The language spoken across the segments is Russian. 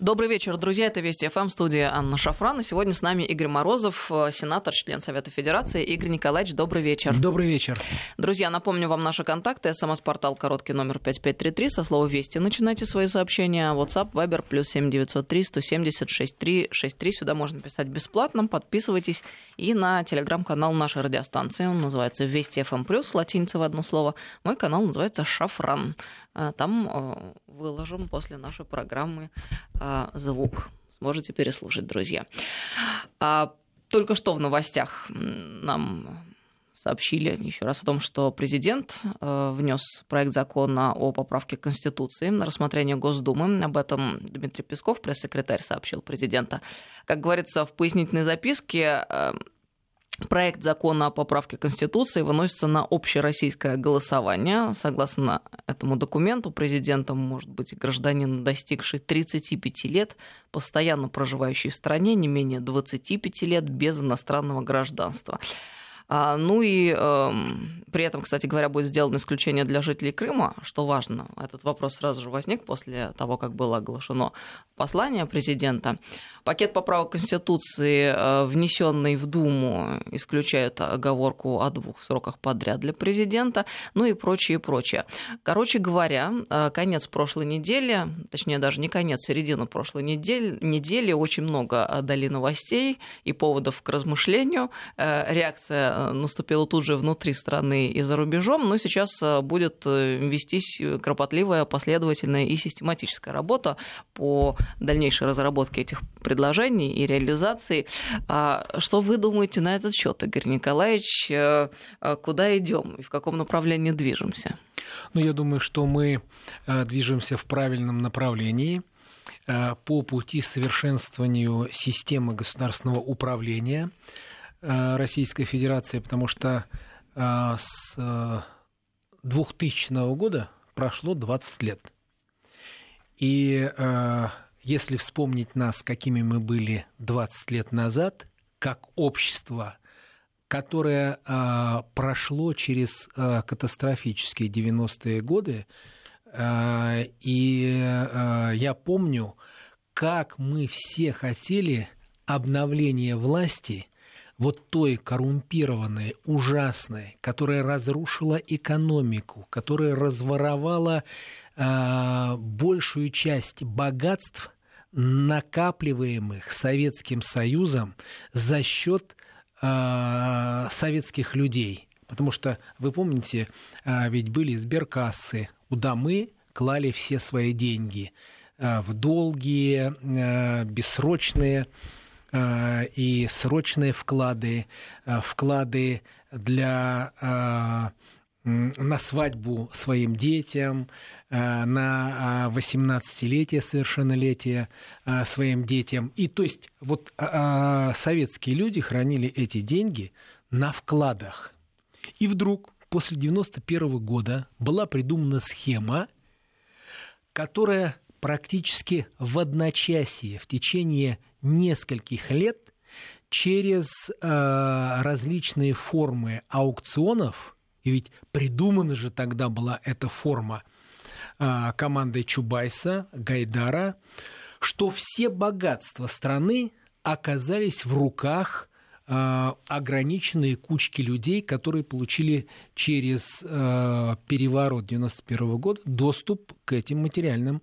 Добрый вечер, друзья. Это Вести ФМ, студия Анна Шафран. И сегодня с нами Игорь Морозов, э, сенатор, член Совета Федерации. Игорь Николаевич, добрый вечер. Добрый вечер. Друзья, напомню вам наши контакты. СМС-портал короткий номер 5533. Со слова «Вести» начинайте свои сообщения. WhatsApp, Viber, плюс 7903 170 63 63. Сюда можно писать бесплатно. Подписывайтесь. И на телеграм-канал нашей радиостанции. Он называется «Вести ФМ+,» плюс латиница в одно слово. Мой канал называется «Шафран». Э, там э, выложим после нашей программы э, звук. Сможете переслушать, друзья. А, только что в новостях нам сообщили еще раз о том, что президент внес проект закона о поправке Конституции на рассмотрение Госдумы. Об этом Дмитрий Песков, пресс-секретарь, сообщил президента. Как говорится в пояснительной записке, Проект закона о поправке Конституции выносится на общероссийское голосование. Согласно этому документу, президентом может быть гражданин, достигший 35 лет, постоянно проживающий в стране не менее 25 лет без иностранного гражданства. А, ну и э, при этом, кстати говоря, будет сделано исключение для жителей Крыма, что важно. Этот вопрос сразу же возник после того, как было оглашено послание президента. Пакет поправок Конституции, э, внесенный в Думу, исключает оговорку о двух сроках подряд для президента, ну и прочее, прочее. Короче говоря, э, конец прошлой недели, точнее даже не конец, середина прошлой недели, недели очень много дали новостей и поводов к размышлению. Э, реакция наступила тут же внутри страны и за рубежом, но сейчас будет вестись кропотливая, последовательная и систематическая работа по дальнейшей разработке этих предложений и реализации. А что вы думаете на этот счет, Игорь Николаевич? Э, э, куда идем и в каком направлении движемся? Ну, я думаю, что мы э, движемся в правильном направлении по пути совершенствованию системы государственного управления Российской Федерации, потому что с 2000 года прошло 20 лет. И если вспомнить нас, какими мы были 20 лет назад, как общество, которое э, прошло через э, катастрофические 90-е годы, э, и э, я помню, как мы все хотели обновления власти вот той коррумпированной, ужасной, которая разрушила экономику, которая разворовала э, большую часть богатств, накапливаемых Советским Союзом за счет э, советских людей. Потому что, вы помните, э, ведь были сберкассы, куда мы клали все свои деньги э, в долгие, бессрочные и срочные вклады, вклады для на свадьбу своим детям, на 18-летие, совершеннолетие своим детям. И то есть вот советские люди хранили эти деньги на вкладах. И вдруг после 91 года была придумана схема, которая практически в одночасье в течение нескольких лет через э, различные формы аукционов, и ведь придумана же тогда была эта форма э, командой Чубайса, Гайдара, что все богатства страны оказались в руках э, ограниченные кучки людей, которые получили через э, переворот 91 года доступ к этим материальным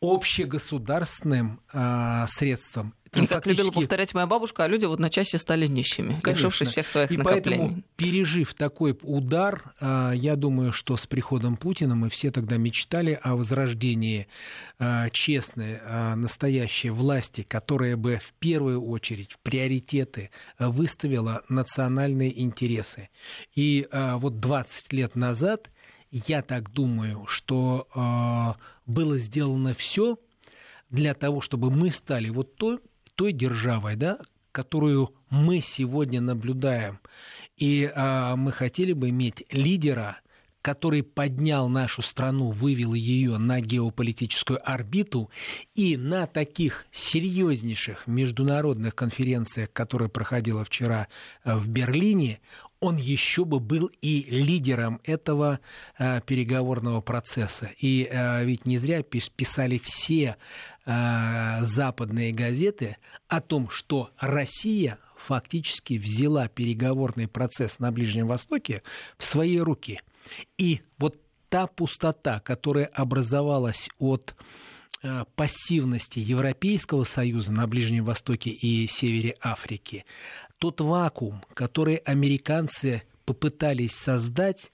общегосударственным э, средством. И как любила повторять моя бабушка, а люди в одночасье стали нищими, Конечно. лишившись всех своих и накоплений. Поэтому, пережив такой удар, э, я думаю, что с приходом Путина мы все тогда мечтали о возрождении э, честной, э, настоящей власти, которая бы в первую очередь в приоритеты выставила национальные интересы. И вот 20 лет назад я так думаю, что э, было сделано все для того, чтобы мы стали вот той, той державой, да, которую мы сегодня наблюдаем. И э, мы хотели бы иметь лидера, который поднял нашу страну, вывел ее на геополитическую орбиту, и на таких серьезнейших международных конференциях, которые проходила вчера э, в Берлине, он еще бы был и лидером этого э, переговорного процесса. И э, ведь не зря писали все э, западные газеты о том, что Россия фактически взяла переговорный процесс на Ближнем Востоке в свои руки. И вот та пустота, которая образовалась от э, пассивности Европейского Союза на Ближнем Востоке и севере Африки, тот вакуум, который американцы попытались создать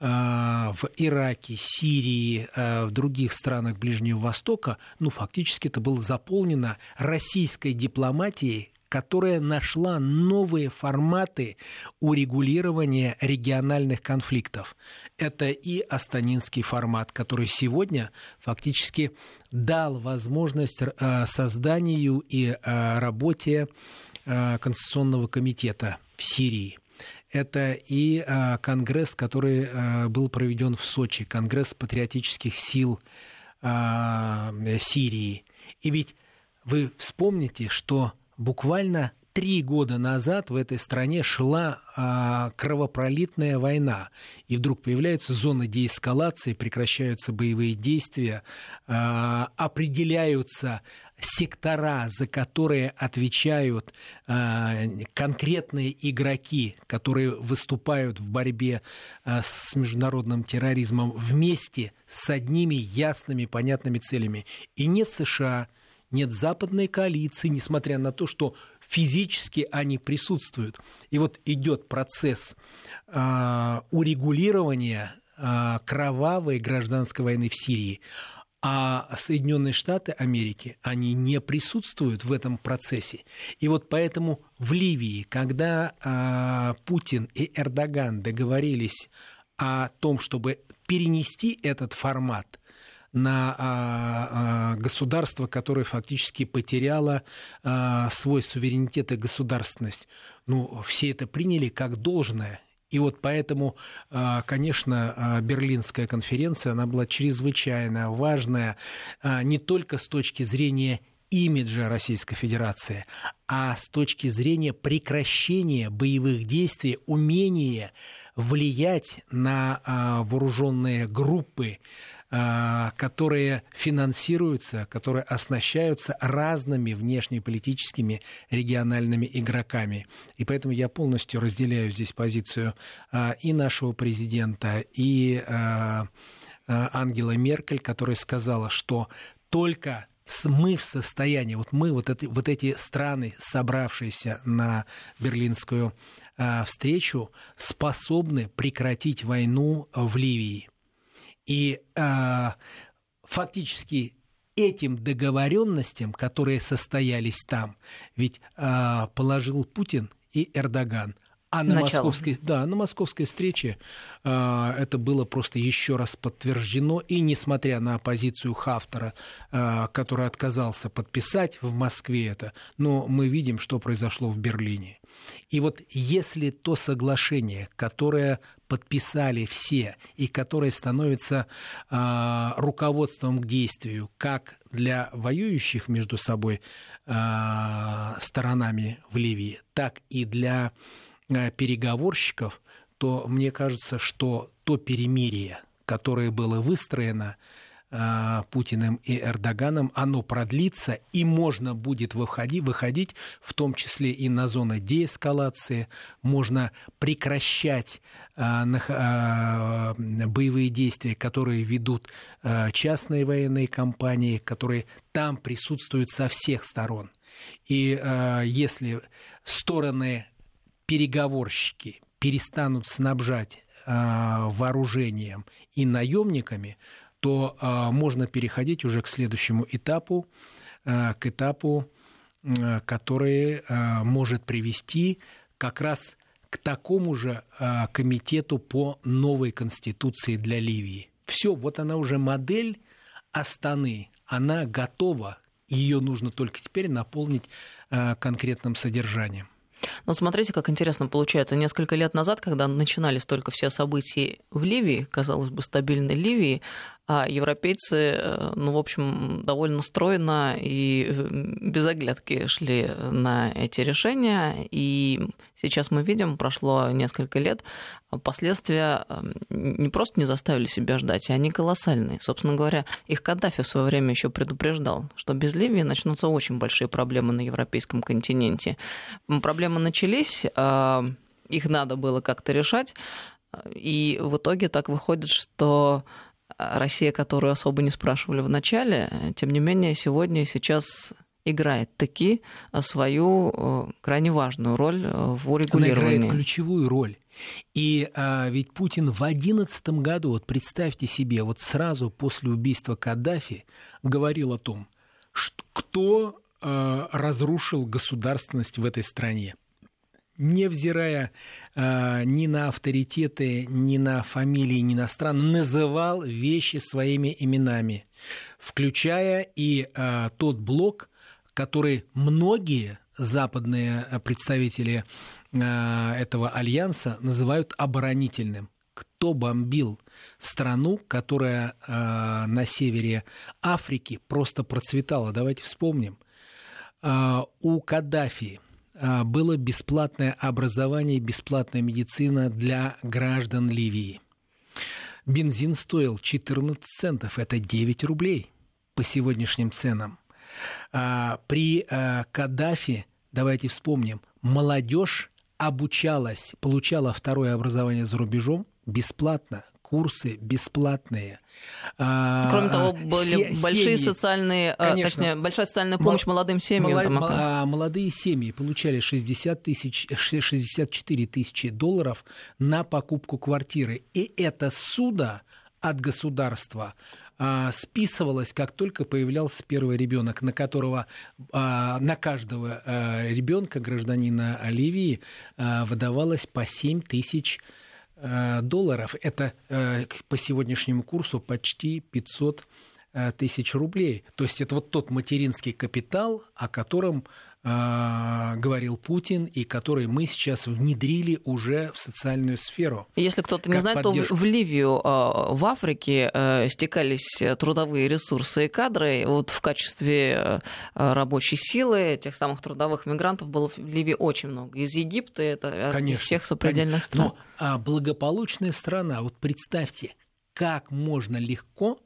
э, в Ираке, Сирии, э, в других странах Ближнего Востока, ну, фактически это было заполнено российской дипломатией, которая нашла новые форматы урегулирования региональных конфликтов. Это и Астанинский формат, который сегодня фактически дал возможность э, созданию и работе Конституционного комитета в Сирии. Это и конгресс, который был проведен в Сочи, конгресс патриотических сил Сирии. И ведь вы вспомните, что буквально три года назад в этой стране шла кровопролитная война, и вдруг появляются зоны деэскалации, прекращаются боевые действия, определяются сектора, за которые отвечают а, конкретные игроки, которые выступают в борьбе а, с международным терроризмом вместе с одними ясными, понятными целями. И нет США, нет западной коалиции, несмотря на то, что физически они присутствуют. И вот идет процесс э, урегулирования кровавой гражданской войны в Сирии. А Соединенные Штаты Америки, они не присутствуют в этом процессе. И вот поэтому в Ливии, когда э, Путин и Эрдоган договорились о том, чтобы перенести этот формат на а, а, государство, которое фактически потеряло а, свой суверенитет и государственность. Ну, все это приняли как должное. И вот поэтому, конечно, Берлинская конференция, она была чрезвычайно важная не только с точки зрения имиджа Российской Федерации, а с точки зрения прекращения боевых действий, умения влиять на вооруженные группы, а, которые финансируются, которые оснащаются разными внешнеполитическими региональными игроками. И поэтому я полностью разделяю здесь позицию а, и нашего президента, и а, Ангела Меркель, которая сказала, что только мы в состоянии, вот мы, вот, это, вот эти страны, собравшиеся на берлинскую встречу, способны прекратить войну в Ливии. И э, фактически этим договоренностям, которые состоялись там, ведь э, положил Путин и Эрдоган. А на московской, да, на московской встрече э, это было просто еще раз подтверждено. И несмотря на оппозицию Хафтера, э, который отказался подписать в Москве это, но мы видим, что произошло в Берлине. И вот если то соглашение, которое подписали все и которое становится э, руководством к действию как для воюющих между собой э, сторонами в Ливии, так и для переговорщиков, то мне кажется, что то перемирие, которое было выстроено Э, Путиным и Эрдоганом, оно продлится, и можно будет выходить, выходить, в том числе и на зоны деэскалации, можно прекращать э, э, боевые действия, которые ведут частные военные компании, которые там присутствуют со всех сторон. И если стороны переговорщики перестанут снабжать вооружением и наемниками, то а, можно переходить уже к следующему этапу, а, к этапу, а, который а, может привести как раз к такому же а, комитету по новой конституции для Ливии. Все, вот она уже модель Астаны, она готова, ее нужно только теперь наполнить а, конкретным содержанием. Но смотрите, как интересно получается. Несколько лет назад, когда начинались только все события в Ливии, казалось бы, стабильной Ливии, а европейцы, э, ну, в общем, довольно стройно и э, без оглядки шли на эти решения. И сейчас мы видим, прошло несколько лет, последствия э, не просто не заставили себя ждать, а они колоссальные. Собственно говоря, их Каддафи в свое время еще предупреждал, что без Ливии начнутся очень большие проблемы на европейском континенте. Проблемы начались, их надо было как-то решать. И в итоге так выходит, что Россия, которую особо не спрашивали в начале, тем не менее сегодня и сейчас играет таки свою э, крайне важную роль э, в урегулировании. Она играет ключевую роль. И а, ведь Путин в 2011 году, вот представьте себе, вот сразу после убийства Каддафи говорил о том, что, кто а, разрушил государственность в этой стране невзирая э, ни на авторитеты, ни на фамилии, ни на страны, называл вещи своими именами, включая и э, тот блок, который многие западные представители э, этого альянса называют оборонительным. Кто бомбил страну, которая э, на севере Африки просто процветала? Давайте вспомним. Э, у Каддафи а, было бесплатное образование бесплатная медицина для граждан Ливии. Бензин стоил 14 центов, это 9 рублей по сегодняшним ценам. А, при а, Каддафи, давайте вспомним, молодежь обучалась, получала второе образование за рубежом бесплатно курсы бесплатные. А, Кроме того, были се- большие семьи, социальные, а, конечно, точнее, большая социальная помощь Мол- молодым семьям. Молод- там, а, молодые семьи получали 60 тысяч, 64 тысячи долларов на покупку квартиры. И это суда от государства списывалось, как только появлялся первый ребенок, на которого на каждого ребенка гражданина Ливии выдавалось по 7 тысяч долларов Э, долларов. Это э, по сегодняшнему курсу почти 500 э, тысяч рублей. То есть это вот тот материнский капитал, о котором э, говорил Путин и который мы сейчас внедрили уже в социальную сферу. Если кто-то не знает, поддержку. то в, Ливию, э, в Африке э, стекались трудовые ресурсы и кадры. Вот в качестве э, рабочей силы тех самых трудовых мигрантов было в Ливии очень много. Из Египта, это конечно, из всех сопредельных стран. Но а благополучная страна, вот представьте, как можно легко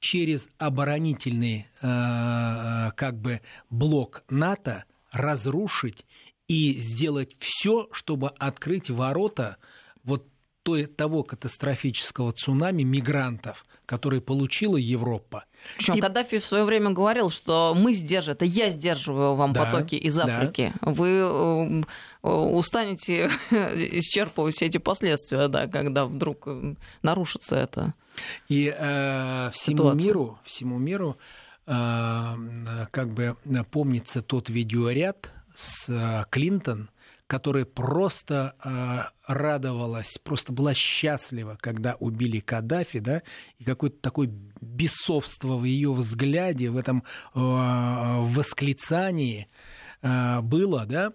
через оборонительный э, как бы блок НАТО разрушить и сделать все, чтобы открыть ворота вот той, того катастрофического цунами мигрантов, который получила Европа. Причем и... Каддафи в свое время говорил, что мы сдержим, это я сдерживаю вам да, потоки из Африки. Да. Вы э, э, устанете исчерпывать все эти последствия, да, когда вдруг э, нарушится это. И э, всему ситуация. миру, всему миру как бы помнится тот видеоряд с э, Клинтон, которая просто э, радовалась, просто была счастлива, когда убили Каддафи, да, и какое-то такое бесовство в ее взгляде, в этом э, восклицании было, да,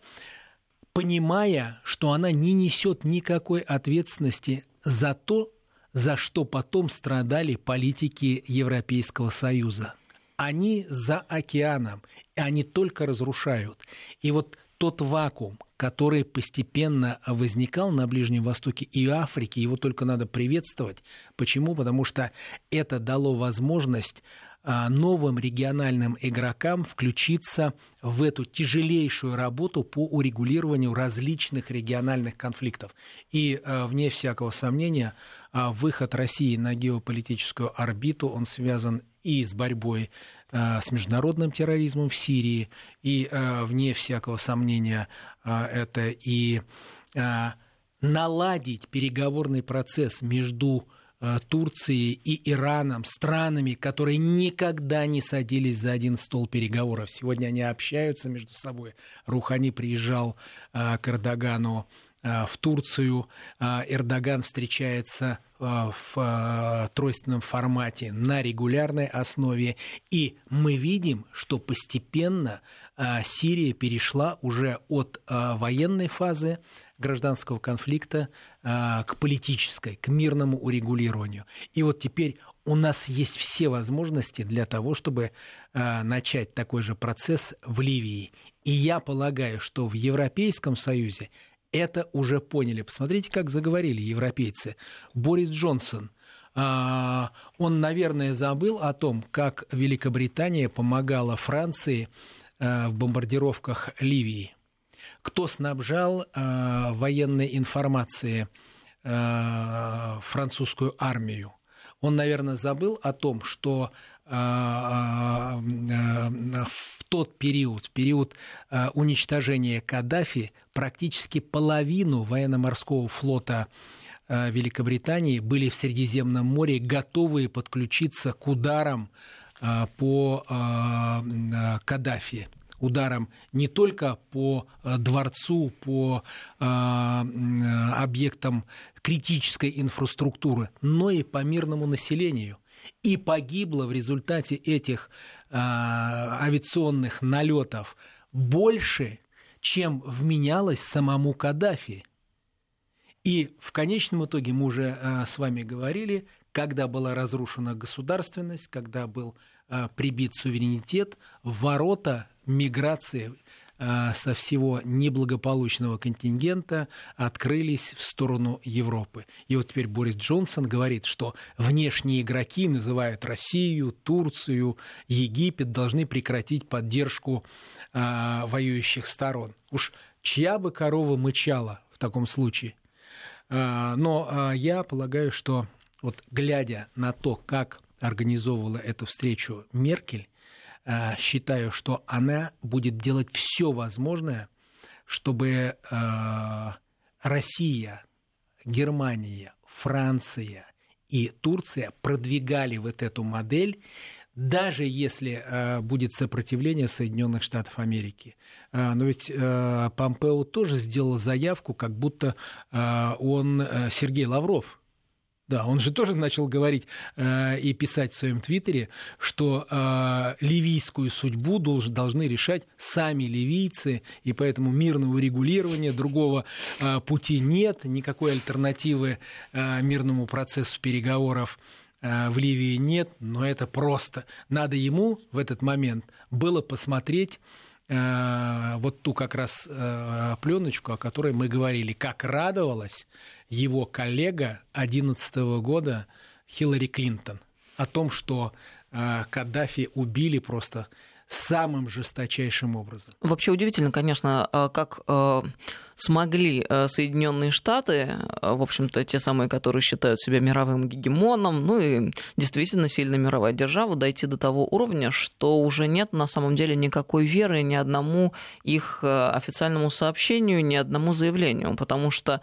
понимая, что она не несет никакой ответственности за то, за что потом страдали политики Европейского Союза. Они за океаном, и они только разрушают. И вот тот вакуум, который постепенно возникал на Ближнем Востоке и Африке, его только надо приветствовать. Почему? Потому что это дало возможность а, новым региональным игрокам включиться в эту тяжелейшую работу по урегулированию различных региональных конфликтов. И, а, вне всякого сомнения, а, выход России на геополитическую орбиту, он связан и с борьбой Э, с международным терроризмом в Сирии, и, э, вне всякого сомнения, э, это и наладить переговорный процесс между Турцией и Ираном, странами, которые никогда не садились за один стол переговоров. Сегодня они общаются между собой. Рухани приезжал к Эрдогану в Турцию. Э, Эрдоган встречается э, в тройственном формате на регулярной основе. И мы видим, что постепенно Сирия перешла уже от военной фазы гражданского конфликта к политической, к мирному урегулированию. И вот теперь у нас есть все возможности для того, чтобы э, начать такой же процесс в Ливии. И я полагаю, что в Европейском Союзе это уже поняли. Посмотрите, как заговорили европейцы. Борис Джонсон – он, наверное, забыл о том, как Великобритания помогала Франции в бомбардировках Ливии. Кто снабжал военной информацией французскую армию? он, наверное, забыл о том, что а, а, а, тот период, в период уничтожения Каддафи, практически половину военно-морского флота Великобритании были в Средиземном море, готовые подключиться к ударам по Каддафи ударом не только по э, дворцу, по э, объектам критической инфраструктуры, но и по мирному населению. И погибло в результате этих э, авиационных налетов больше, чем вменялось самому Каддафи. И в конечном итоге мы уже с вами говорили, когда была разрушена государственность, когда был прибит суверенитет, ворота миграции э, со всего неблагополучного контингента открылись в сторону Европы. И вот теперь Борис Джонсон говорит, что внешние игроки называют Россию, Турцию, Египет, должны прекратить поддержку э, воюющих сторон. Уж чья бы корова мычала в таком случае? Э, но я полагаю, что вот глядя на то, как организовывала эту встречу Меркель, Э, считаю, что она будет делать все возможное, чтобы э, Россия, Германия, Франция и Турция продвигали вот эту модель, даже если э, будет сопротивление Соединенных Штатов Америки. Но ведь Помпео тоже сделал заявку, как будто он Сергей Лавров – да, он же тоже начал говорить э, и писать в своем твиттере, что э, ливийскую судьбу долж, должны решать сами ливийцы, и поэтому мирного регулирования другого э, пути нет, никакой альтернативы э, мирному процессу переговоров э, в Ливии нет, но это просто. Надо ему в этот момент было посмотреть вот ту как раз э, пленочку, о которой мы говорили, как радовалась его коллега 2011 года Хиллари Клинтон о том, что э, Каддафи убили просто самым жесточайшим образом. Вообще удивительно, конечно, э, как э, смогли э, Соединенные Штаты, э, в общем-то, те самые, которые считают себя мировым гегемоном, ну и действительно сильная мировая держава, дойти до того уровня, что уже нет на самом деле никакой веры ни одному их э, официальному сообщению, ни одному заявлению, потому что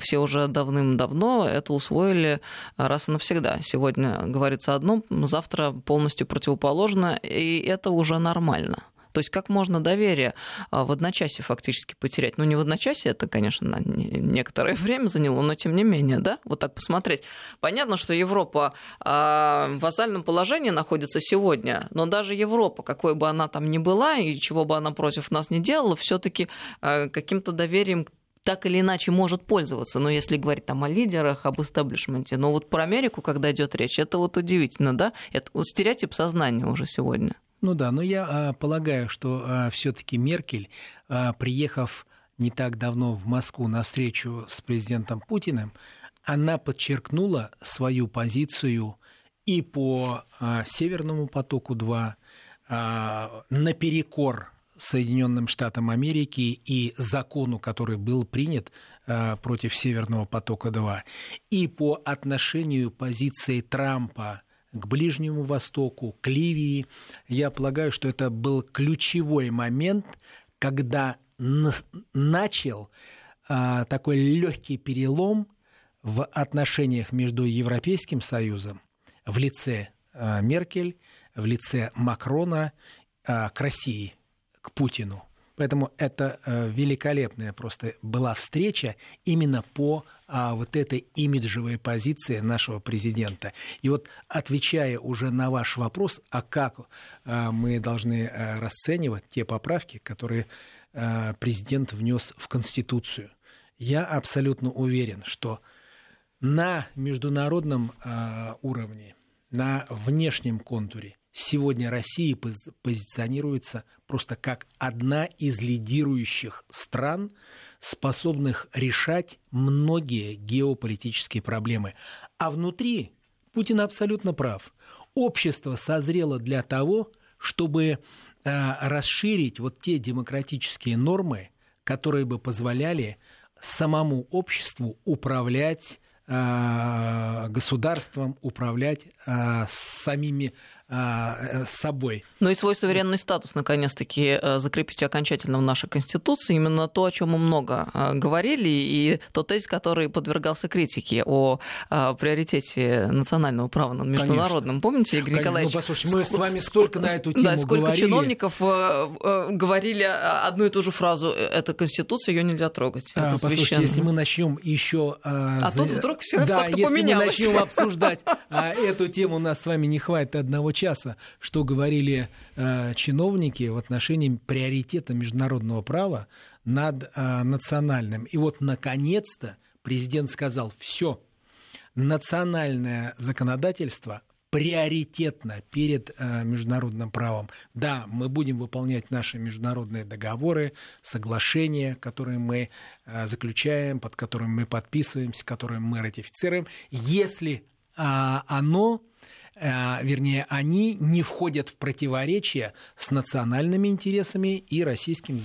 все уже давным-давно это усвоили раз и навсегда. Сегодня говорится одно, завтра полностью противоположно, и это уже нормально. То есть как можно доверие а, в одночасье фактически потерять? Ну, не в одночасье, это, конечно, некоторое время заняло, но тем не менее, да, вот так посмотреть. Понятно, что Европа а, в вассальном положении находится сегодня, но даже Европа, какой бы она там ни была и чего бы она против нас не делала, все таки а, каким-то доверием так или иначе может пользоваться. Но если говорить там о лидерах, об истеблишменте, но вот про Америку, когда идет речь, это вот удивительно, да? Это вот стереотип сознания уже сегодня. Ну да, но я а, полагаю, что а, все-таки Меркель, а, приехав не так давно в Москву на встречу с президентом Путиным, она подчеркнула свою позицию и по а, Северному потоку-2 а, наперекор Соединенным Штатам Америки и закону, который был принят а, против Северного потока-2, и по отношению позиции Трампа к Ближнему Востоку, к Ливии. Я полагаю, что это был ключевой момент, когда начал а, такой легкий перелом в отношениях между Европейским Союзом в лице а, Меркель, в лице Макрона а, к России, к Путину. Поэтому это э, великолепная просто была встреча именно по а, вот этой имиджевой позиции нашего президента. И вот отвечая уже на ваш вопрос, а как а, мы должны а, расценивать те поправки, которые а, президент внес в Конституцию, я абсолютно уверен, что на международном а, уровне на внешнем контуре сегодня Россия позиционируется просто как одна из лидирующих стран, способных решать многие геополитические проблемы. А внутри Путин абсолютно прав. Общество созрело для того, чтобы э, расширить вот те демократические нормы, которые бы позволяли самому обществу управлять э, государством, управлять э, самими с собой. Ну и свой суверенный статус, наконец-таки, э, закрепить окончательно в нашей Конституции. Именно то, о чем мы много э, говорили, и тот тезис, который подвергался критике о приоритете национального права над международным. Конечно. Помните, Игорь Конечно. Николаевич? Ну, послушайте, мы с вами столько на эту тему да, сколько говорили. чиновников говорили одну и ту же фразу. Это Конституция, ее нельзя трогать. А, послушайте, если мы начнем еще... А, а за... тут вдруг все да, как-то если поменялось. мы начнем обсуждать а, эту тему, у нас с вами не хватит одного часа, что говорили э, чиновники в отношении приоритета международного права над э, национальным. И вот, наконец-то, президент сказал, все, национальное законодательство приоритетно перед э, международным правом. Да, мы будем выполнять наши международные договоры, соглашения, которые мы э, заключаем, под которыми мы подписываемся, которые мы ратифицируем, если э, оно вернее, они не входят в противоречие с национальными интересами и российским,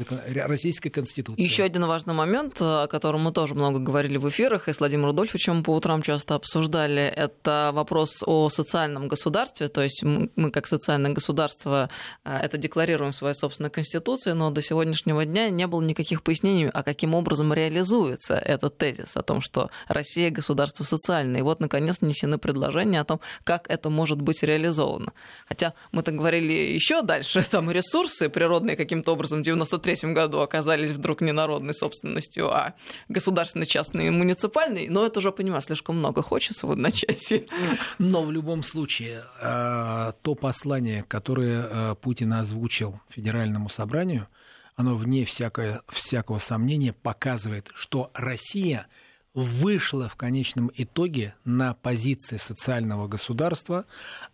российской конституцией. Еще один важный момент, о котором мы тоже много говорили в эфирах, и с Владимиром Рудольфовичем по утрам часто обсуждали, это вопрос о социальном государстве, то есть мы как социальное государство э, это декларируем в своей собственной конституции, но до сегодняшнего дня не было никаких пояснений, а каким образом реализуется этот тезис о том, что Россия государство социальное. И вот, наконец, внесены предложения о том, как это может быть реализовано. Хотя мы так говорили еще дальше, там ресурсы природные каким-то образом в 93 году оказались вдруг не народной собственностью, а государственной, частной муниципальной, но это уже, понимаю, слишком много хочется в одночасье. Но в любом случае, э, то послание, которое э, Путин озвучил Федеральному собранию, оно вне всякого, всякого сомнения показывает, что Россия – вышло в конечном итоге на позиции социального государства,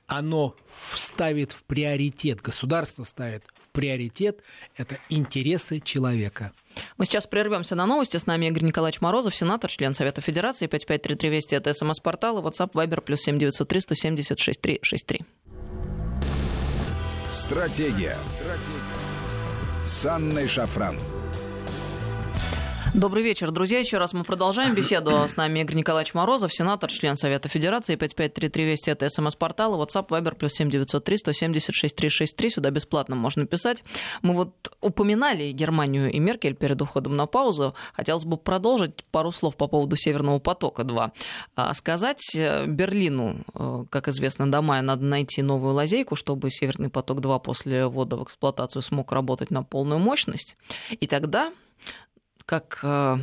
оно ставит в приоритет, государство ставит в приоритет, это интересы человека. Мы сейчас прервемся на новости. С нами Игорь Николаевич Морозов, сенатор, член Совета Федерации, 5533 Вести, это СМС-портал, и WhatsApp, Viber, плюс 7903 176 363. Стратегия. Стратегия. С Анной Шафран. Добрый вечер, друзья. Еще раз мы продолжаем беседу. С нами Игорь Николаевич Морозов, сенатор, член Совета Федерации, 5533 Вести, это смс-портал, WhatsApp, Viber, плюс 7903 176 363. Сюда бесплатно можно писать. Мы вот упоминали Германию и Меркель перед уходом на паузу. Хотелось бы продолжить пару слов по поводу Северного потока-2. А, сказать э, Берлину, э, как известно, до мая надо найти новую лазейку, чтобы Северный поток-2 после ввода в эксплуатацию смог работать на полную мощность. И тогда как э,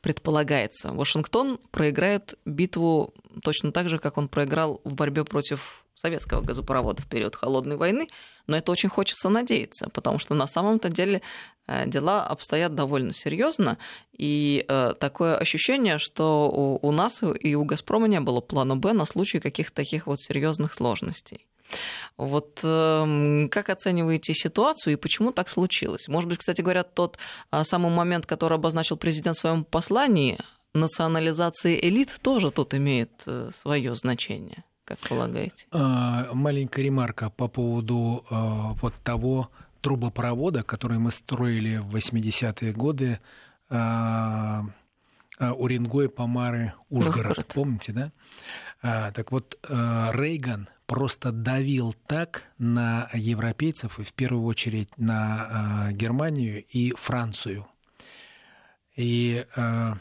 предполагается, Вашингтон проиграет битву точно так же, как он проиграл в борьбе против советского газопровода в период холодной войны, но это очень хочется надеяться, потому что на самом-то деле э, дела обстоят довольно серьезно, и э, такое ощущение, что у, у нас и у Газпрома не было плана Б на случай каких-то таких вот серьезных сложностей. Вот э, как оцениваете ситуацию и почему так случилось? Может быть, кстати говоря, тот э, самый момент, который обозначил президент в своем послании, национализации элит, тоже тут имеет э, свое значение, как полагаете? А, маленькая ремарка по поводу э, вот того трубопровода, который мы строили в 80-е годы. Э, Уренгой, Помары, Ужгород. Ужгород. Помните, да? А, так вот, э, Рейган просто давил так на европейцев, и в первую очередь на э, Германию и Францию. И э,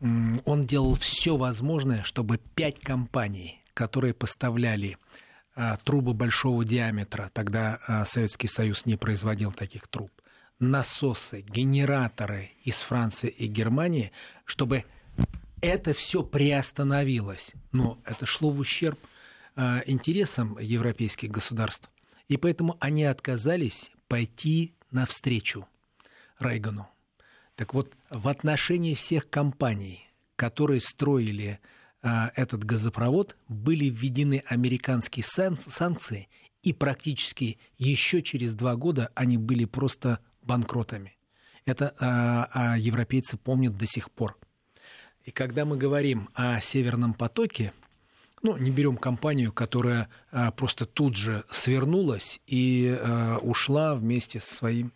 он делал все возможное, чтобы пять компаний, которые поставляли трубы большого диаметра, тогда Советский Союз не производил таких труб, насосы, генераторы из Франции и Германии, чтобы это все приостановилось. Но это шло в ущерб Э, интересам европейских государств. И поэтому они отказались пойти навстречу Рейгану. Так вот, в отношении всех компаний, которые строили этот газопровод, были введены американские санкции, и практически еще через два года они были просто банкротами. Это а, а европейцы помнят до сих пор. И когда мы говорим о Северном потоке, ну, не берем компанию, которая а, просто тут же свернулась и а, ушла вместе со своим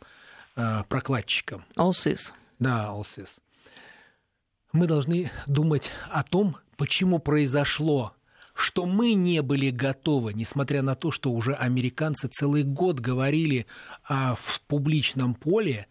а, прокладчиком. Allsys. Да, Allsys. Мы должны думать о том, почему произошло что мы не были готовы, несмотря на то, что уже американцы целый год говорили а, в публичном поле,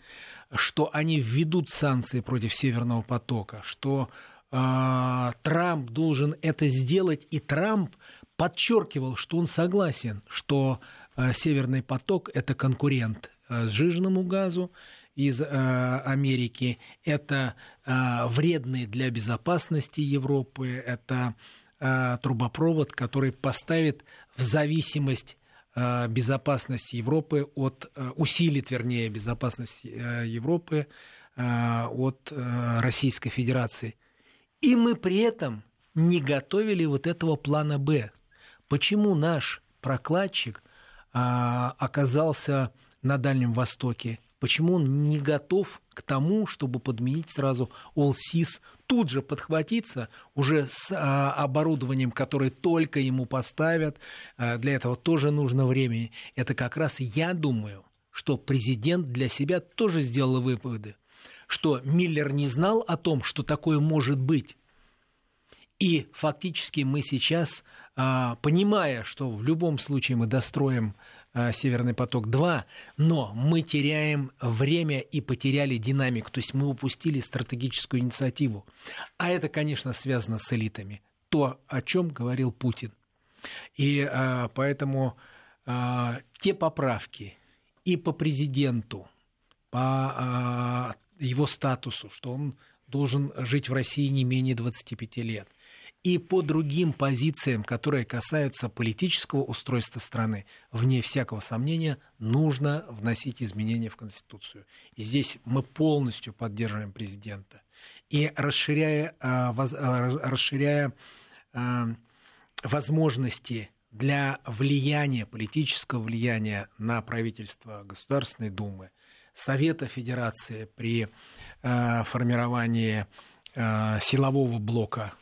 что они введут санкции против Северного потока, что а, Трамп должен это сделать, и Трамп подчеркивал, что он согласен, что а, Северный поток это конкурент а, сжиженному газу из а, Америки, это а, вредный для безопасности Европы, это трубопровод, который поставит в зависимость э, безопасности Европы от, э, усилит, вернее, безопасность Европы от Российской Федерации. И мы при этом не готовили вот этого плана «Б». Почему наш прокладчик оказался на Дальнем Востоке почему он не готов к тому, чтобы подменить сразу All-SIS, тут же подхватиться уже с а, оборудованием, которое только ему поставят. А, для этого тоже нужно время. Это как раз, я думаю, что президент для себя тоже сделал выводы, что Миллер не знал о том, что такое может быть. И фактически мы сейчас, а, понимая, что в любом случае мы достроим Северный поток-2, но мы теряем время и потеряли динамику, то есть мы упустили стратегическую инициативу. А это, конечно, связано с элитами. То, о чем говорил Путин. И а, поэтому а, те поправки и по президенту, по а, его статусу, что он должен жить в России не менее 25 лет, и по другим позициям, которые касаются политического устройства страны, вне всякого сомнения, нужно вносить изменения в Конституцию. И здесь мы полностью поддерживаем президента. И расширяя, а, а, расширяя а, возможности для влияния, политического влияния на правительство Государственной Думы, Совета Федерации при формировании силового блока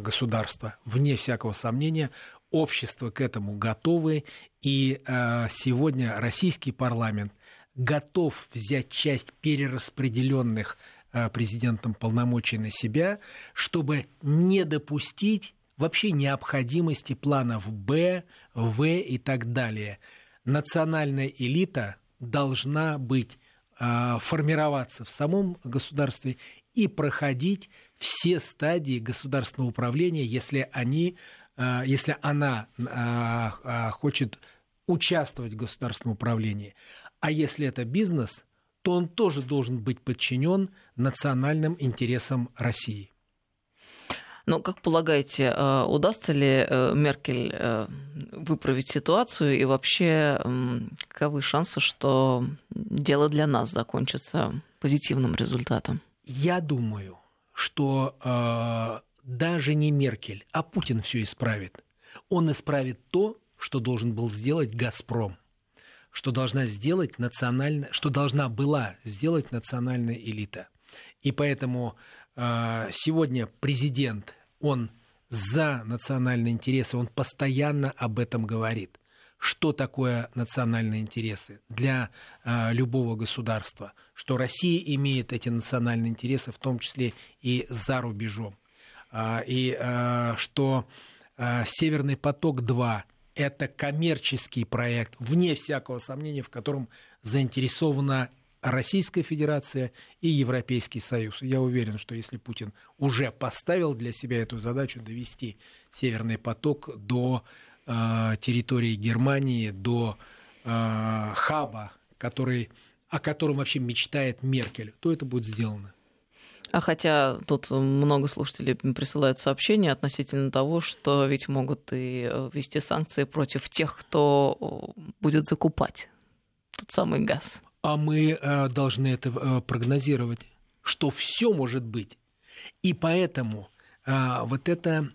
государства, вне всякого сомнения, общество к этому готовы, и э, сегодня российский парламент готов взять часть перераспределенных э, президентом полномочий на себя, чтобы не допустить вообще необходимости планов Б, В и так далее. Национальная элита должна быть формироваться в самом государстве и проходить все стадии государственного управления, если, они, э, если она э, э, хочет участвовать в государственном управлении. А если это бизнес, то он тоже должен быть подчинен национальным интересам России. Но, как полагаете, удастся ли Меркель выправить ситуацию и вообще каковы шансы, что дело для нас закончится позитивным результатом? Я думаю, что э, даже не Меркель, а Путин все исправит. Он исправит то, что должен был сделать Газпром, что должна сделать национальная, что должна была сделать национальная элита. И поэтому э, сегодня президент, он за национальные интересы, он постоянно об этом говорит что такое национальные интересы для э, любого государства, что Россия имеет эти национальные интересы, в том числе и за рубежом, э, и э, что э, Северный поток-2 это коммерческий проект, вне всякого сомнения, в котором заинтересована Российская Федерация и Европейский Союз. Я уверен, что если Путин уже поставил для себя эту задачу довести Северный поток до территории Германии до э, хаба, который, о котором вообще мечтает Меркель, то это будет сделано. А хотя тут много слушателей присылают сообщения относительно того, что ведь могут и ввести санкции против тех, кто будет закупать тот самый газ. А мы э, должны это прогнозировать, что все может быть. И поэтому вот это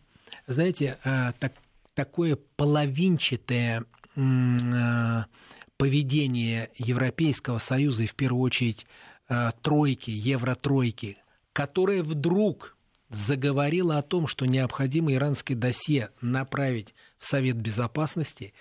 знаете, так, такое половинчатое поведение Европейского Союза и в первую очередь тройки, евротройки, которая вдруг заговорила о том, что необходимо иранское досье направить в Совет Безопасности,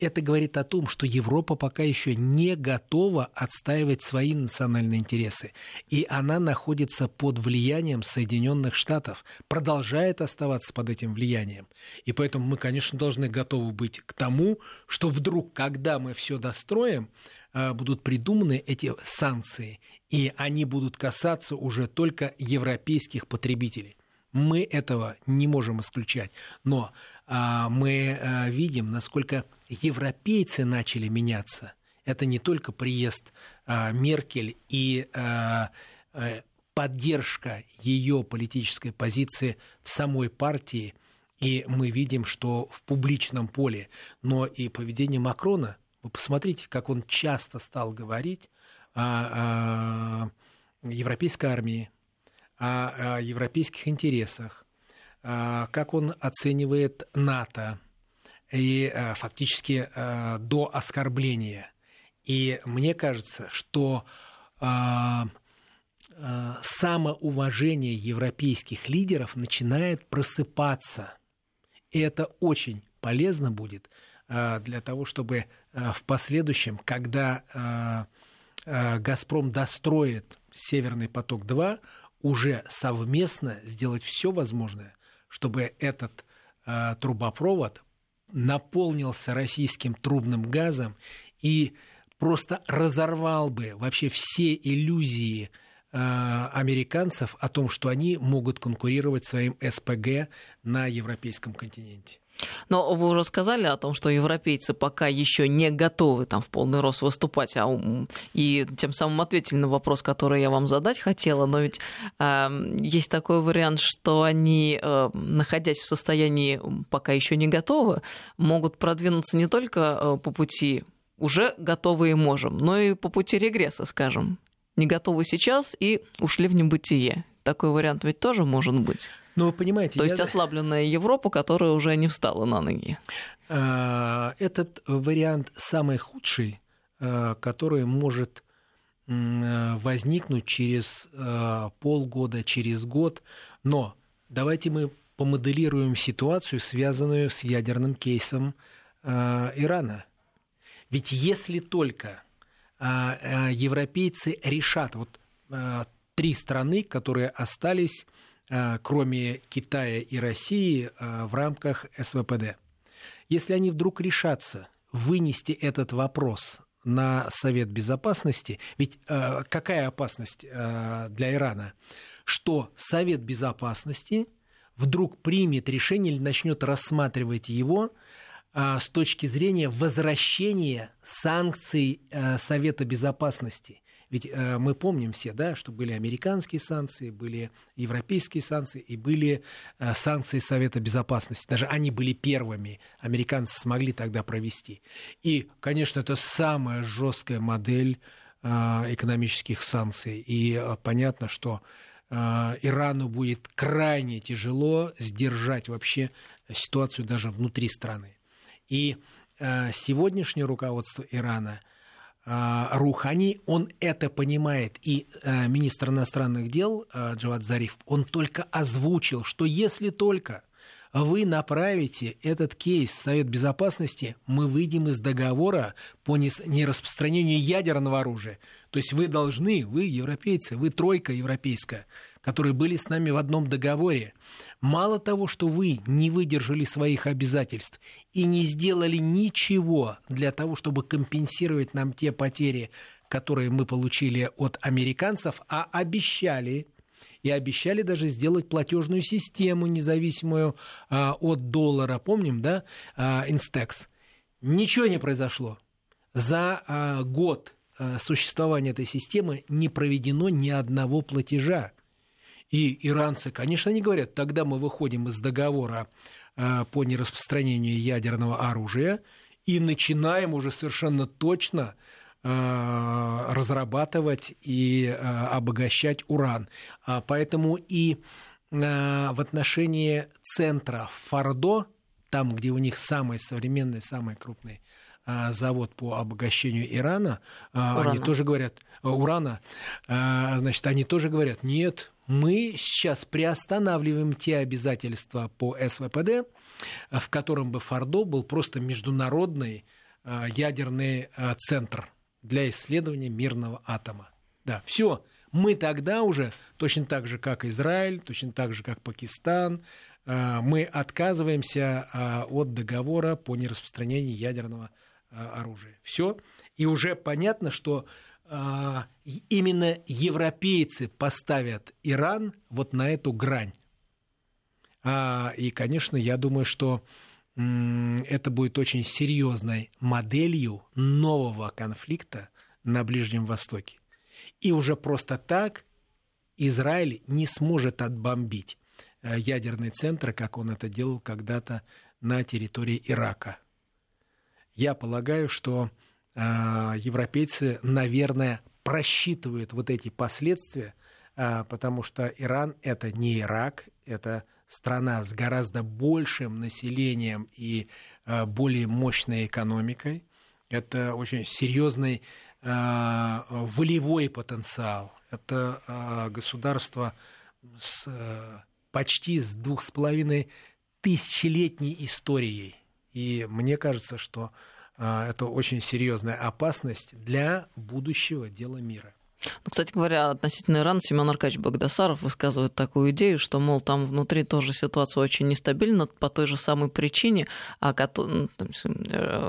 это говорит о том, что Европа пока еще не готова отстаивать свои национальные интересы. И она находится под влиянием Соединенных Штатов, продолжает оставаться под этим влиянием. И поэтому мы, конечно, должны готовы быть к тому, что вдруг, когда мы все достроим, э, будут придуманы эти санкции, и они будут касаться уже только европейских потребителей. Мы этого не можем исключать. Но мы а, видим, насколько европейцы начали меняться. Это не только приезд а, Меркель и а, а, поддержка ее политической позиции в самой партии. И мы видим, что в публичном поле, но и поведение Макрона, вы посмотрите, как он часто стал говорить о, о европейской армии, о, о европейских интересах, а, как он оценивает НАТО и а, фактически а, до оскорбления. И мне кажется, что самоуважение европейских лидеров начинает просыпаться. И это очень полезно будет для того, чтобы в последующем, когда «Газпром» достроит «Северный поток-2», уже совместно сделать все возможное, чтобы этот э, трубопровод наполнился российским трубным газом и просто разорвал бы вообще все иллюзии э, американцев о том, что они могут конкурировать своим СПГ на европейском континенте. Но вы уже сказали о том, что европейцы пока еще не готовы там в полный рост выступать, а, и тем самым ответили на вопрос, который я вам задать хотела. Но ведь э, есть такой вариант, что они, э, находясь в состоянии пока еще не готовы, могут продвинуться не только э, по пути уже готовы и можем, но и по пути регресса, скажем. Не готовы сейчас и ушли в небытие. Такой вариант ведь тоже может быть. Ну, вы понимаете... То я... есть ослабленная Европа, которая уже не встала на ноги. А, этот вариант самый худший, а, который может возникнуть через полгода, через год. Но давайте мы помоделируем ситуацию, связанную с ядерным кейсом Ирана. Ведь если только европейцы решат, вот три страны, которые остались Э, кроме Китая и России, э, в рамках СВПД. Если они вдруг решатся вынести этот вопрос на Совет Безопасности, ведь э, какая опасность для Ирана? Что Совет Безопасности вдруг примет решение или начнет рассматривать его с точки зрения возвращения санкций Совета Безопасности. Ведь э, мы помним все, да, что были американские санкции, были европейские санкции и были э, санкции Совета Безопасности. Даже они были первыми. Американцы смогли тогда провести. И, конечно, это самая жесткая модель э, экономических санкций. И э, понятно, что э, Ирану будет крайне тяжело сдержать вообще ситуацию даже внутри страны. И э, сегодняшнее руководство Ирана – Рухани, он это понимает. И э, министр иностранных дел э, Джавад Зариф, он только озвучил, что если только вы направите этот кейс в Совет Безопасности, мы выйдем из договора по нераспространению ядерного оружия. То есть вы должны, вы европейцы, вы тройка европейская, которые были с нами в одном договоре, Мало того, что вы не выдержали своих обязательств и не сделали ничего для того, чтобы компенсировать нам те потери, которые мы получили от американцев, а обещали, и обещали даже сделать платежную систему независимую а, от доллара, помним, да, а, Инстекс. Ничего не произошло. За а, год а, существования этой системы не проведено ни одного платежа. И иранцы, конечно, они говорят, тогда мы выходим из договора э, по нераспространению ядерного оружия и начинаем уже совершенно точно э, разрабатывать и э, обогащать уран. А поэтому и в отношении центра Фордо, там, где у них самый современный, самый крупный завод по обогащению Ирана, урана. они тоже говорят, урана, значит, они тоже говорят, нет, мы сейчас приостанавливаем те обязательства по СВПД, в котором бы Фордо был просто международный ядерный центр для исследования мирного атома. Да, все. Мы тогда уже, точно так же, как Израиль, точно так же, как Пакистан, э, мы отказываемся э, от договора по нераспространению ядерного э, оружия. Все. И уже понятно, что именно европейцы поставят Иран вот на эту грань. А, и, конечно, я думаю, что это будет очень серьезной моделью нового конфликта на Ближнем Востоке. И уже просто так Израиль не сможет отбомбить э, ядерный центр, как он это делал когда-то на территории Ирака. Я полагаю, что европейцы, наверное, просчитывают вот эти последствия, э, потому что Иран это не Ирак, это страна с гораздо большим населением и э, более мощной экономикой. Это очень серьезный э, волевой потенциал. Это э, государство с почти с двух с половиной тысячелетней историей. И мне кажется, что это очень серьезная опасность для будущего дела мира. Ну, кстати говоря, относительно Ирана Семен Аркадьевич Багдасаров высказывает такую идею, что, мол, там внутри тоже ситуация очень нестабильна по той же самой причине, э,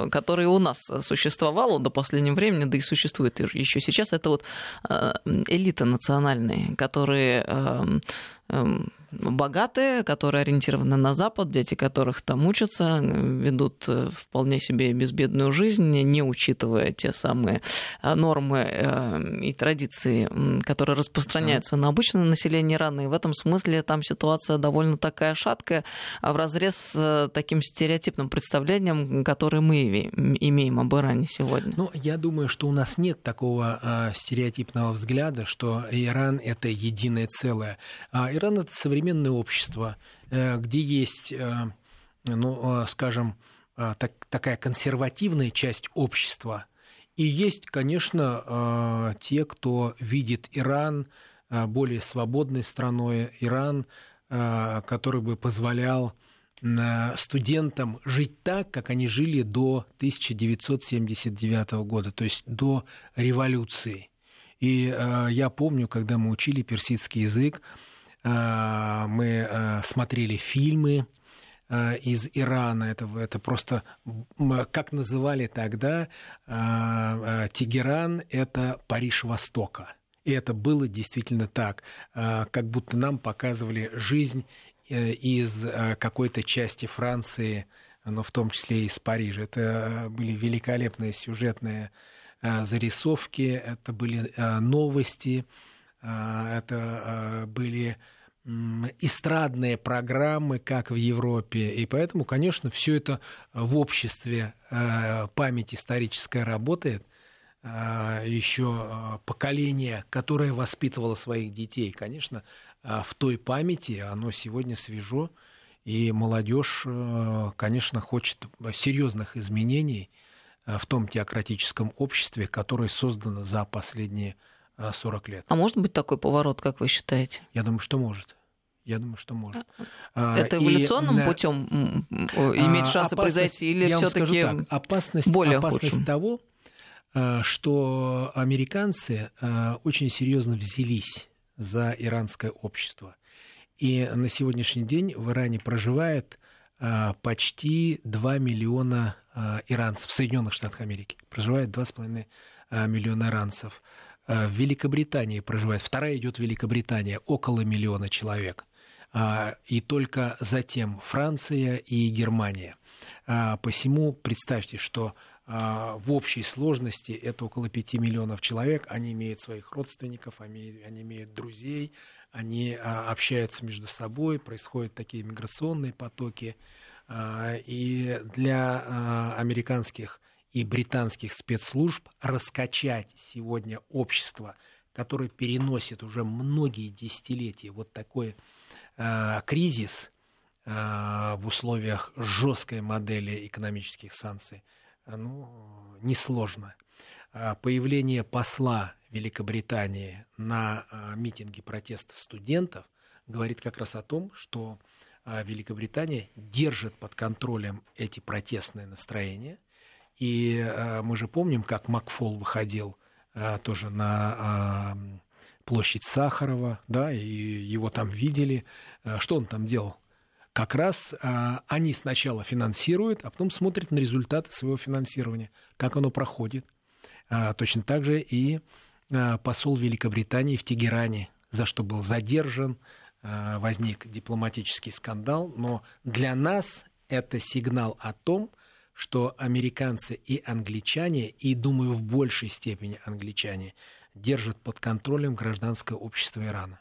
которая у нас существовала до последнего времени, да и существует еще сейчас. Это вот э, элита национальные, которые эм, эм, богатые, которые ориентированы на Запад, дети которых там учатся, ведут э, вполне себе безбедную жизнь, не учитывая те самые э, нормы э, и традиции, которые распространяются на обычное население Ирана. И в этом смысле там ситуация довольно такая шаткая, в разрез с таким стереотипным представлением, которое мы имеем об Иране сегодня. Ну, я думаю, что у нас нет такого стереотипного взгляда, что Иран — это единое целое. А Иран — это современный современное общество, э, где есть, э, ну, э, скажем, так, такая консервативная часть общества, и есть, конечно, те, кто видит Иран более свободной страной, Иран, который бы позволял студентам жить так, как они жили до 1979 года, то есть до революции. И я помню, когда мы учили персидский язык, мы а, смотрели фильмы а, из Ирана. Это, это просто, как называли тогда, Тегеран – это Париж Востока. И это было действительно так, как будто нам показывали жизнь э, из какой-то части Франции, но в том числе и из Парижа. Это были великолепные сюжетные зарисовки, это были новости, это а, были эстрадные программы, как в Европе. И поэтому, конечно, все это в обществе а, память историческая работает. Еще поколение, которое воспитывало своих детей, конечно, в той памяти оно сегодня свежо. И молодежь, конечно, хочет серьезных изменений в том теократическом обществе, которое создано за последние 40 лет. А может быть такой поворот, как вы считаете? Я думаю, что может. Я думаю, что может. А, это эволюционным и, путем имеет шансы произойти или все-таки опасность, более опасность худшим? того, а, что американцы а, очень серьезно взялись за иранское общество. И на сегодняшний день в Иране проживает почти 2 миллиона иранцев в Соединенных Штатах Америки. Проживает 2,5 миллиона иранцев. Э, в Великобритании проживает, вторая идет Великобритания, около миллиона человек. А, и только затем Франция и Германия. А, посему представьте, что а, в общей сложности это около 5 миллионов человек, они имеют своих родственников, они, они имеют друзей, они общаются между собой, происходят такие миграционные потоки. И для американских и британских спецслужб раскачать сегодня общество, которое переносит уже многие десятилетия вот такое кризис в условиях жесткой модели экономических санкций ну, несложно. Появление посла Великобритании на митинге протеста студентов говорит как раз о том, что Великобритания держит под контролем эти протестные настроения. И мы же помним, как Макфол выходил тоже на площадь Сахарова, да, и его там видели. Что он там делал? Как раз они сначала финансируют, а потом смотрят на результаты своего финансирования, как оно проходит. Точно так же и посол Великобритании в Тегеране, за что был задержан, Э, возник дипломатический скандал, но для нас это сигнал о том, что американцы и англичане, и, думаю, в большей степени англичане, держат под контролем гражданское общество Ирана.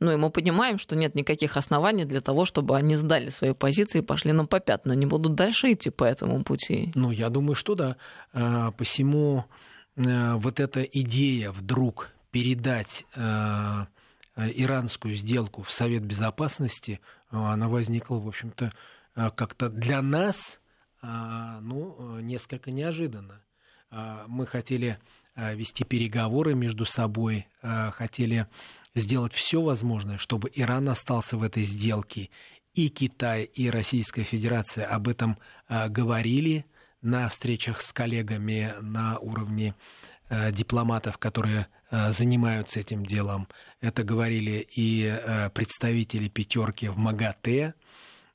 Ну и мы понимаем, что нет никаких оснований для того, чтобы они сдали свои позиции и пошли нам по пятна. Они будут дальше идти по этому пути. Ну, я думаю, что да. Э, посему э, вот эта идея вдруг передать Э, иранскую сделку в Совет Безопасности, она возникла, в общем-то, как-то для нас ну, несколько неожиданно. Мы хотели вести переговоры между собой, хотели сделать все возможное, чтобы Иран остался в этой сделке. И Китай, и Российская Федерация об этом говорили на встречах с коллегами на уровне дипломатов, которые занимаются этим делом. Это говорили и представители пятерки в МАГАТЭ,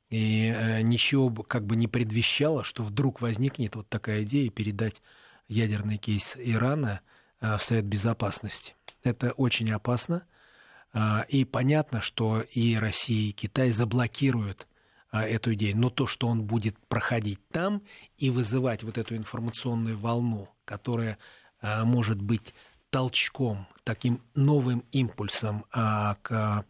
и ничего как бы не предвещало, что вдруг возникнет вот такая идея передать ядерный кейс Ирана в Совет Безопасности. Это очень опасно. И понятно, что и Россия, и Китай заблокируют эту идею. Но то, что он будет проходить там и вызывать вот эту информационную волну, которая а, может быть толчком, таким новым импульсом а, к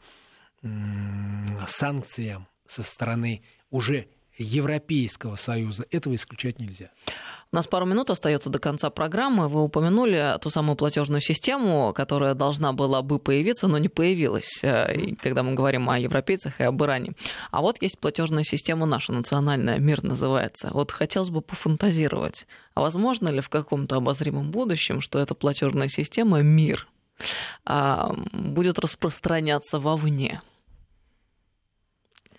санкциям со стороны уже Европейского Союза, этого исключать нельзя. У нас пару минут остается до конца программы. Вы упомянули ту самую платежную систему, которая должна была бы появиться, но не появилась, э, когда мы говорим о европейцах и об Иране. А вот есть платежная система наша, национальная, мир называется. Вот хотелось бы пофантазировать. А возможно ли в каком-то обозримом будущем, что эта платежная система, мир, а, будет распространяться вовне?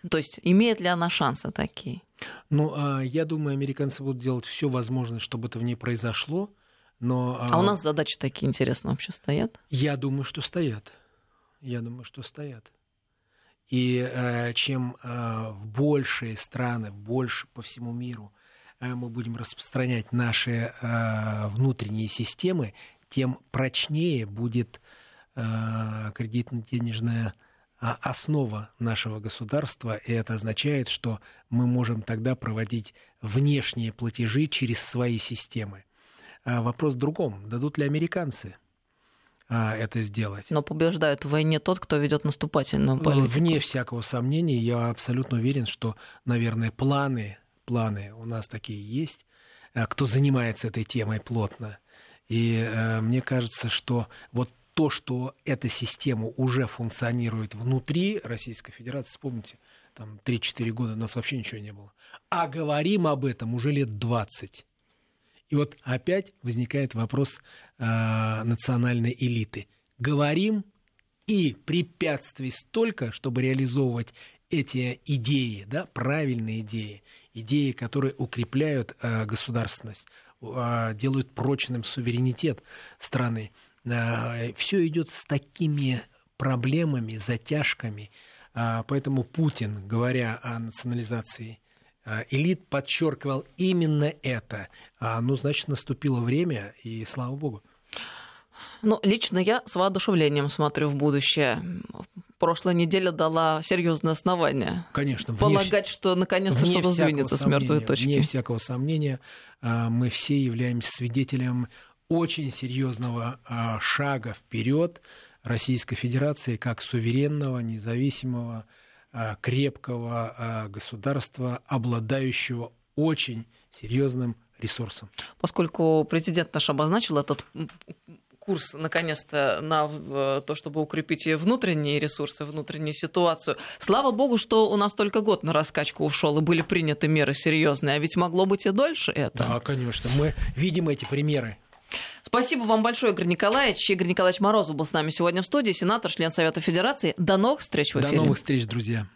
То есть имеет ли она шансы такие? Ну, а, я думаю, американцы будут делать все возможное, чтобы это в ней произошло. Но, а у нас задачи такие интересные вообще стоят? Я думаю, что стоят. Я думаю, что стоят. И э, чем э, в большие страны, больше по всему миру э, мы будем распространять наши э, внутренние системы, тем прочнее будет э, кредитно-денежная а, основа нашего государства, и это означает, что мы можем тогда проводить внешние платежи через свои системы. А вопрос в другом. Дадут ли американцы а, это сделать? Но побеждает в войне тот, кто ведет наступательную э, политику. Вне всякого сомнения, я абсолютно уверен, что, наверное, планы, планы у нас такие есть, э, кто занимается этой темой плотно. И э, мне кажется, что вот то, что эта система уже функционирует внутри Российской Федерации, вспомните, там 3-4 года у нас вообще ничего не было. А говорим об этом уже лет 20. И вот опять возникает вопрос э, национальной элиты. Говорим, и препятствий столько, чтобы реализовывать эти идеи, да, правильные идеи, идеи, которые укрепляют э, государственность, э, делают прочным суверенитет страны. Э, все идет с такими проблемами, затяжками. А, поэтому Путин, говоря о национализации э, элит, подчеркивал именно это. А, ну, значит, наступило время, и слава богу. Ну, лично я с воодушевлением смотрю в будущее. Прошлая неделя дала серьезное основание. Конечно. Полагать, вне, что наконец-то что-то сдвинется с мертвой точки. Вне всякого сомнения, э, мы все являемся свидетелем очень серьезного а, шага вперед Российской Федерации как суверенного, независимого, а, крепкого а, государства, обладающего очень серьезным ресурсом. Поскольку президент наш обозначил этот курс наконец-то на то, чтобы укрепить внутренние ресурсы, внутреннюю ситуацию. Слава богу, что у нас только год на раскачку ушел и были приняты меры серьезные, а ведь могло быть и дольше это. Да, конечно. Мы видим эти примеры. Спасибо вам большое, Игорь Николаевич. Игорь Николаевич Морозов был с нами сегодня в студии, сенатор, член Совета Федерации. До новых встреч в эфире. До новых встреч, друзья.